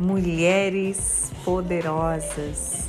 mulheres poderosas.